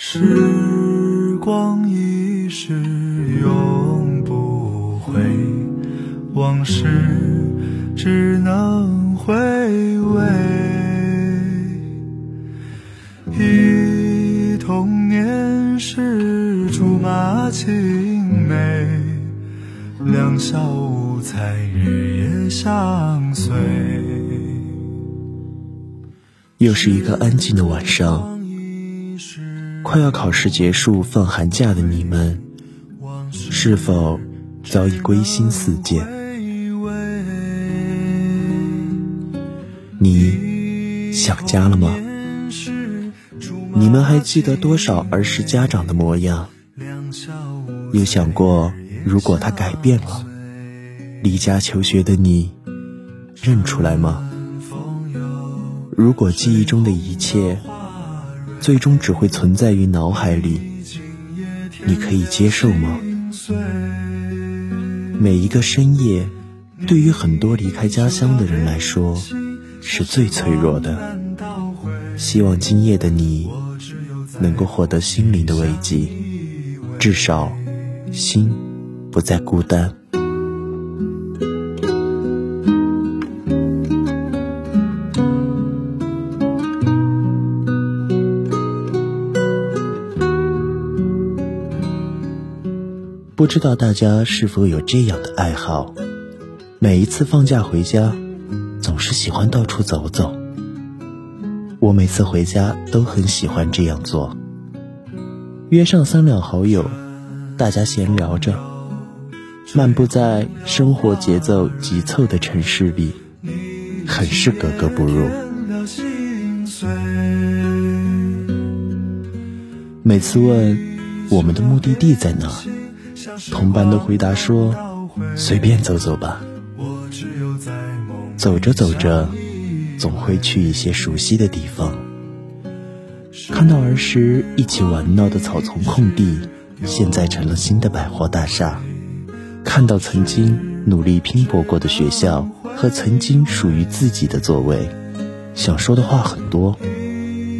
时光一逝永不回，往事只能回味。忆童年时竹马青梅，两小无猜日夜相随。又是一个安静的晚上。快要考试结束、放寒假的你们，是否早已归心似箭？你想家了吗？你们还记得多少儿时家长的模样？有想过，如果他改变了，离家求学的你，认出来吗？如果记忆中的一切。最终只会存在于脑海里，你可以接受吗？每一个深夜，对于很多离开家乡的人来说，是最脆弱的。希望今夜的你，能够获得心灵的慰藉，至少，心不再孤单。不知道大家是否有这样的爱好？每一次放假回家，总是喜欢到处走走。我每次回家都很喜欢这样做。约上三两好友，大家闲聊着，漫步在生活节奏急促的城市里，很是格格不入。每次问我们的目的地在哪？同伴都回答说：“随便走走吧。”走着走着，总会去一些熟悉的地方，看到儿时一起玩闹的草丛空地，现在成了新的百货大厦；看到曾经努力拼搏过的学校和曾经属于自己的座位，想说的话很多，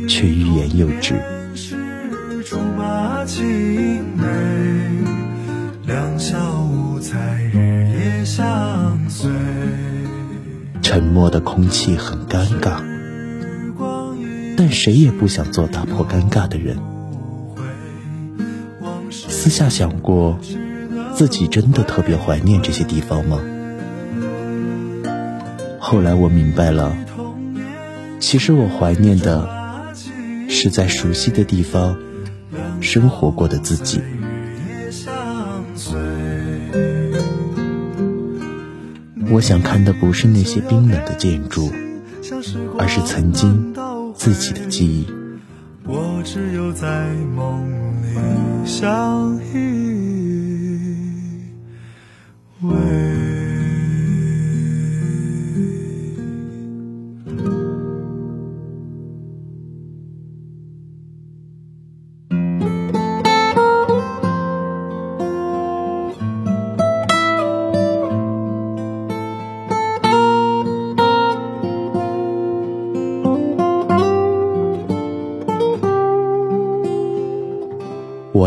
却欲言又止。两小无猜，日夜相随沉默的空气很尴尬，但谁也不想做打破尴尬的人。私下想过，自己真的特别怀念这些地方吗？后来我明白了，其实我怀念的是在熟悉的地方生活过的自己。我想看的不是那些冰冷的建筑，而是曾经自己的记忆。我只有在梦里相依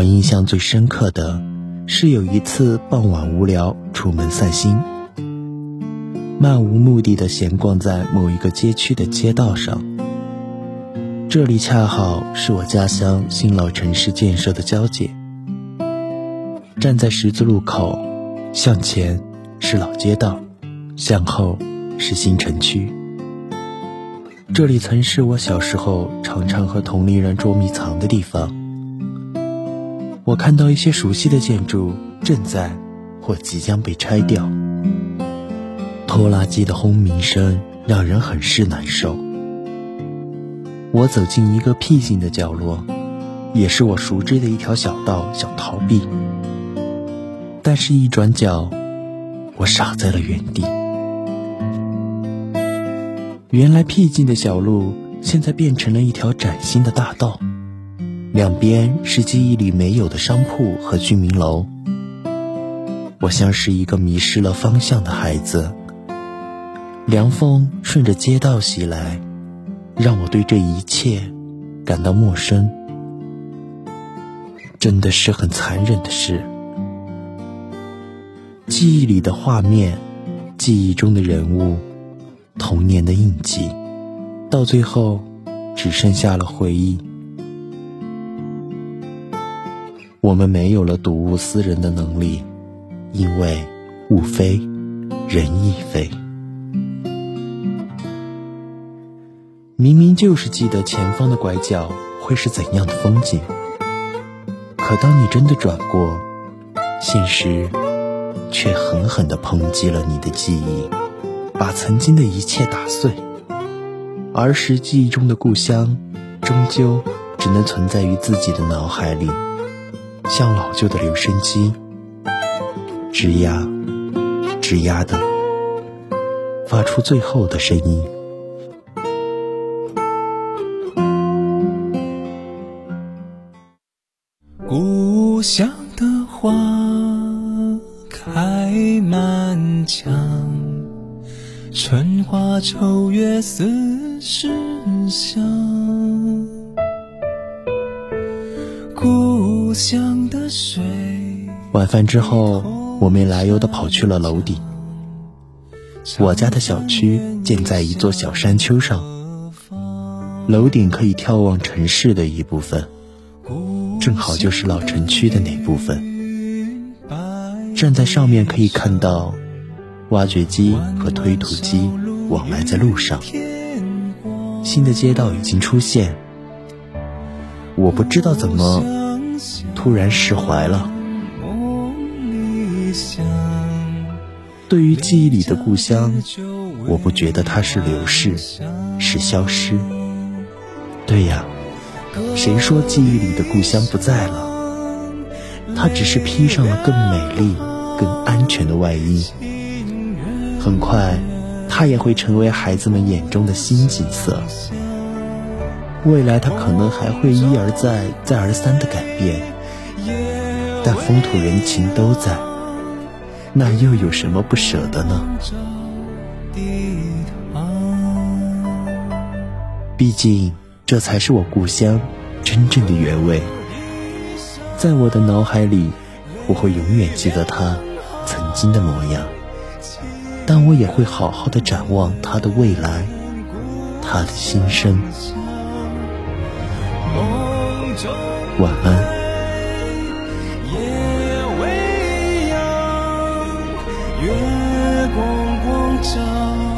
印象最深刻的，是有一次傍晚无聊出门散心，漫无目的的闲逛在某一个街区的街道上。这里恰好是我家乡新老城市建设的交界。站在十字路口，向前是老街道，向后是新城区。这里曾是我小时候常常和同龄人捉迷藏的地方。我看到一些熟悉的建筑正在或即将被拆掉，拖拉机的轰鸣声让人很是难受。我走进一个僻静的角落，也是我熟知的一条小道，想逃避，但是一转角，我傻在了原地。原来僻静的小路，现在变成了一条崭新的大道。两边是记忆里没有的商铺和居民楼，我像是一个迷失了方向的孩子。凉风顺着街道袭来，让我对这一切感到陌生。真的是很残忍的事。记忆里的画面，记忆中的人物，童年的印记，到最后只剩下了回忆。我们没有了睹物思人的能力，因为物非人亦非。明明就是记得前方的拐角会是怎样的风景，可当你真的转过，现实却狠狠地抨击了你的记忆，把曾经的一切打碎。儿时记忆中的故乡，终究只能存在于自己的脑海里，像老旧的留声机，吱呀吱呀的，发出最后的声音。故乡的花开满墙，春花秋月似时香。晚饭之后，我没来由的跑去了楼顶。我家的小区建在一座小山丘上，楼顶可以眺望城市的一部分。正好就是老城区的那部分，站在上面可以看到挖掘机和推土机往来在路上。新的街道已经出现，我不知道怎么突然释怀了。对于记忆里的故乡，我不觉得它是流逝，是消失。对呀。谁说记忆里的故乡不在了？它只是披上了更美丽、更安全的外衣。很快，它也会成为孩子们眼中的新景色。未来，它可能还会一而再、再而三的改变。但风土人情都在，那又有什么不舍得呢？毕竟。这才是我故乡真正的原味，在我的脑海里，我会永远记得它曾经的模样，但我也会好好的展望它的未来，它的心声。晚安。光汪叫